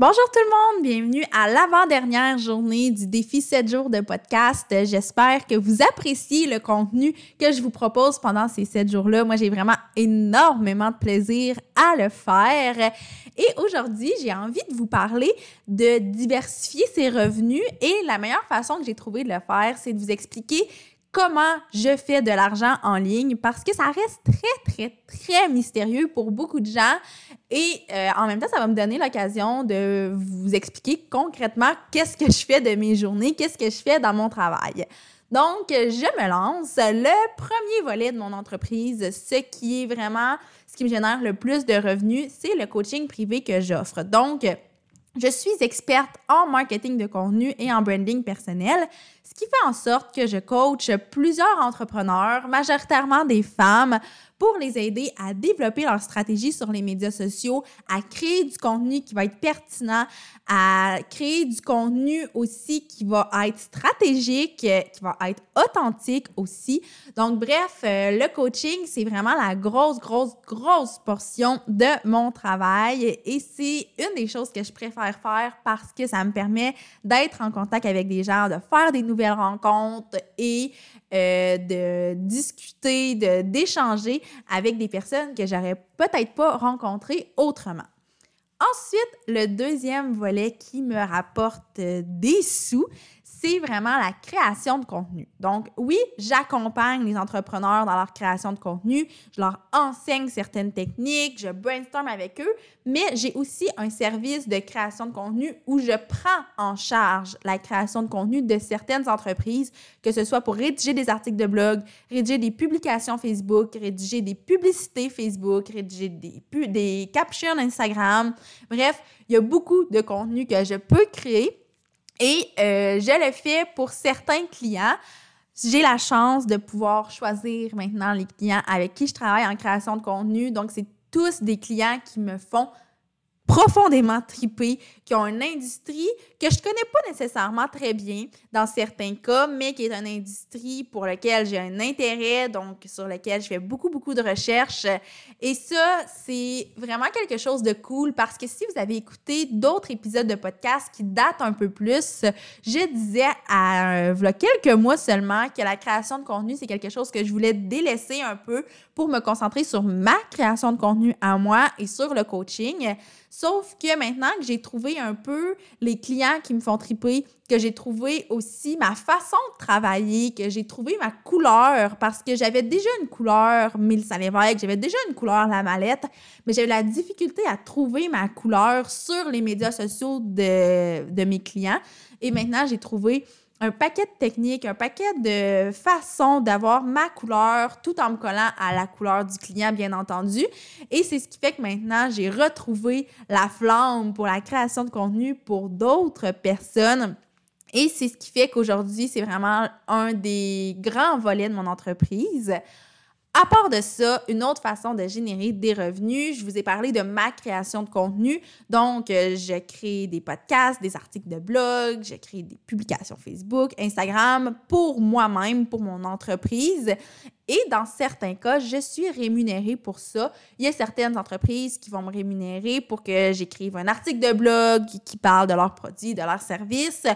Bonjour tout le monde, bienvenue à l'avant-dernière journée du défi 7 jours de podcast. J'espère que vous appréciez le contenu que je vous propose pendant ces 7 jours-là. Moi, j'ai vraiment énormément de plaisir à le faire. Et aujourd'hui, j'ai envie de vous parler de diversifier ses revenus et la meilleure façon que j'ai trouvé de le faire, c'est de vous expliquer comment je fais de l'argent en ligne parce que ça reste très, très, très mystérieux pour beaucoup de gens. Et euh, en même temps, ça va me donner l'occasion de vous expliquer concrètement qu'est-ce que je fais de mes journées, qu'est-ce que je fais dans mon travail. Donc, je me lance. Le premier volet de mon entreprise, ce qui est vraiment ce qui me génère le plus de revenus, c'est le coaching privé que j'offre. Donc, je suis experte en marketing de contenu et en branding personnel, ce qui fait en sorte que je coach plusieurs entrepreneurs, majoritairement des femmes, pour les aider à développer leur stratégie sur les médias sociaux, à créer du contenu qui va être pertinent, à créer du contenu aussi qui va être stratégique, qui va être authentique aussi. Donc, bref, euh, le coaching, c'est vraiment la grosse, grosse, grosse portion de mon travail et c'est une des choses que je préfère faire parce que ça me permet d'être en contact avec des gens, de faire des nouvelles rencontres et euh, de discuter, de, d'échanger avec des personnes que j'aurais peut-être pas rencontrées autrement. Ensuite, le deuxième volet qui me rapporte euh, des sous, c'est vraiment la création de contenu. Donc, oui, j'accompagne les entrepreneurs dans leur création de contenu, je leur enseigne certaines techniques, je brainstorm avec eux, mais j'ai aussi un service de création de contenu où je prends en charge la création de contenu de certaines entreprises, que ce soit pour rédiger des articles de blog, rédiger des publications Facebook, rédiger des publicités Facebook, rédiger des, des captions Instagram. Bref, il y a beaucoup de contenu que je peux créer et euh, je le fais pour certains clients. J'ai la chance de pouvoir choisir maintenant les clients avec qui je travaille en création de contenu. Donc, c'est tous des clients qui me font profondément tripés, qui ont une industrie que je connais pas nécessairement très bien dans certains cas, mais qui est une industrie pour laquelle j'ai un intérêt, donc sur laquelle je fais beaucoup, beaucoup de recherches. Et ça, c'est vraiment quelque chose de cool parce que si vous avez écouté d'autres épisodes de podcast qui datent un peu plus, je disais à euh, quelques mois seulement que la création de contenu, c'est quelque chose que je voulais délaisser un peu pour me concentrer sur ma création de contenu à moi et sur le coaching. Sauf que maintenant que j'ai trouvé un peu les clients qui me font triper, que j'ai trouvé aussi ma façon de travailler, que j'ai trouvé ma couleur, parce que j'avais déjà une couleur Mélissa Lévesque, j'avais déjà une couleur La Mallette, mais j'avais la difficulté à trouver ma couleur sur les médias sociaux de, de mes clients. Et maintenant, j'ai trouvé un paquet de techniques, un paquet de façons d'avoir ma couleur tout en me collant à la couleur du client, bien entendu. Et c'est ce qui fait que maintenant, j'ai retrouvé la flamme pour la création de contenu pour d'autres personnes. Et c'est ce qui fait qu'aujourd'hui, c'est vraiment un des grands volets de mon entreprise. À part de ça, une autre façon de générer des revenus, je vous ai parlé de ma création de contenu. Donc, euh, je crée des podcasts, des articles de blog, je crée des publications Facebook, Instagram pour moi-même, pour mon entreprise. Et dans certains cas, je suis rémunérée pour ça. Il y a certaines entreprises qui vont me rémunérer pour que j'écrive un article de blog qui parle de leurs produits, de leurs services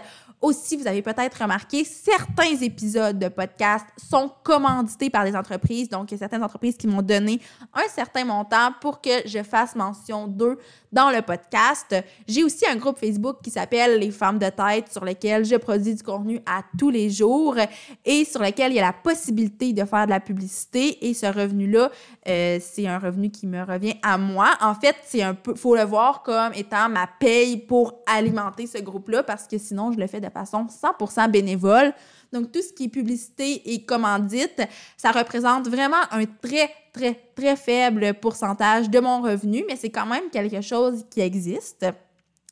aussi, vous avez peut-être remarqué, certains épisodes de podcast sont commandités par des entreprises. Donc, il y a certaines entreprises qui m'ont donné un certain montant pour que je fasse mention d'eux dans le podcast. J'ai aussi un groupe Facebook qui s'appelle Les Femmes de tête sur lequel je produis du contenu à tous les jours et sur lequel il y a la possibilité de faire de la publicité. Et ce revenu-là, euh, c'est un revenu qui me revient à moi. En fait, c'est un peu, faut le voir comme étant ma paye pour alimenter ce groupe-là parce que sinon, je le fais de façon 100% bénévole. Donc, tout ce qui est publicité et commandite, ça représente vraiment un très, très, très faible pourcentage de mon revenu, mais c'est quand même quelque chose qui existe.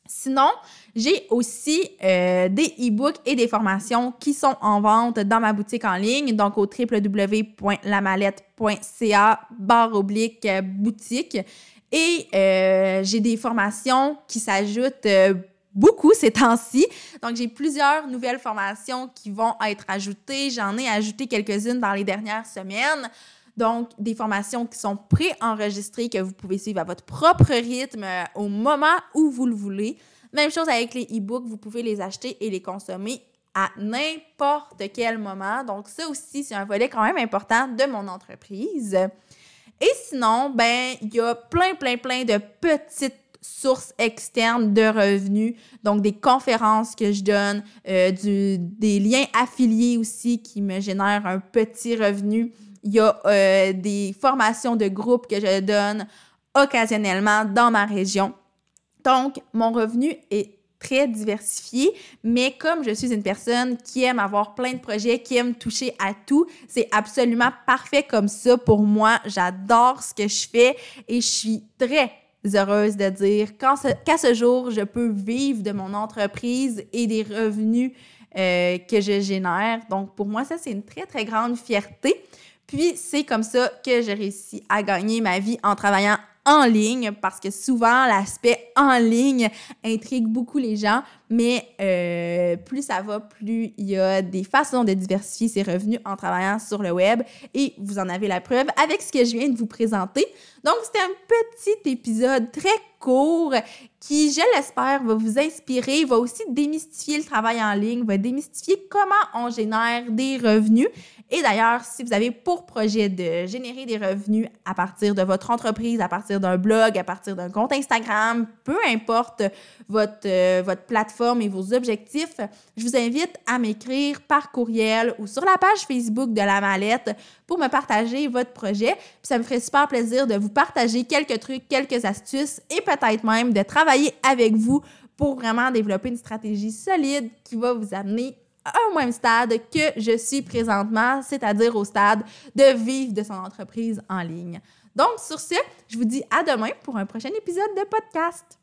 Sinon, j'ai aussi euh, des e-books et des formations qui sont en vente dans ma boutique en ligne, donc au www.lamallette.ca barre oblique boutique. Et euh, j'ai des formations qui s'ajoutent euh, beaucoup ces temps-ci. Donc, j'ai plusieurs nouvelles formations qui vont être ajoutées. J'en ai ajouté quelques-unes dans les dernières semaines. Donc, des formations qui sont pré-enregistrées, que vous pouvez suivre à votre propre rythme au moment où vous le voulez. Même chose avec les e-books, vous pouvez les acheter et les consommer à n'importe quel moment. Donc, ça aussi, c'est un volet quand même important de mon entreprise. Et sinon, ben, il y a plein, plein, plein de petites sources externes de revenus, donc des conférences que je donne, euh, des liens affiliés aussi qui me génèrent un petit revenu. Il y a euh, des formations de groupe que je donne occasionnellement dans ma région. Donc, mon revenu est très diversifié, mais comme je suis une personne qui aime avoir plein de projets, qui aime toucher à tout, c'est absolument parfait comme ça pour moi. J'adore ce que je fais et je suis très heureuse de dire qu'à ce, jour, je peux vivre de mon entreprise et des revenus euh, que je génère. Donc, pour moi, ça, c'est une très, très grande fierté. Puis, c'est comme ça que j'ai réussi à gagner ma vie en travaillant en ligne parce que souvent l'aspect en ligne intrigue beaucoup les gens, mais euh, plus ça va, plus il y a des façons de diversifier ses revenus en travaillant sur le web et vous en avez la preuve avec ce que je viens de vous présenter. Donc c'était un petit épisode très court qui, je l'espère, va vous inspirer, va aussi démystifier le travail en ligne, va démystifier comment on génère des revenus et d'ailleurs, si vous avez pour projet de générer des revenus à partir de votre entreprise, à partir d'un blog, à partir d'un compte Instagram, peu importe votre, euh, votre plateforme et vos objectifs, je vous invite à m'écrire par courriel ou sur la page Facebook de la mallette pour me partager votre projet. Ça me ferait super plaisir de vous partager quelques trucs, quelques astuces et peut-être même de travailler avec vous pour vraiment développer une stratégie solide qui va vous amener un même stade que je suis présentement, c'est-à-dire au stade de vivre de son entreprise en ligne. Donc, sur ce, je vous dis à demain pour un prochain épisode de podcast.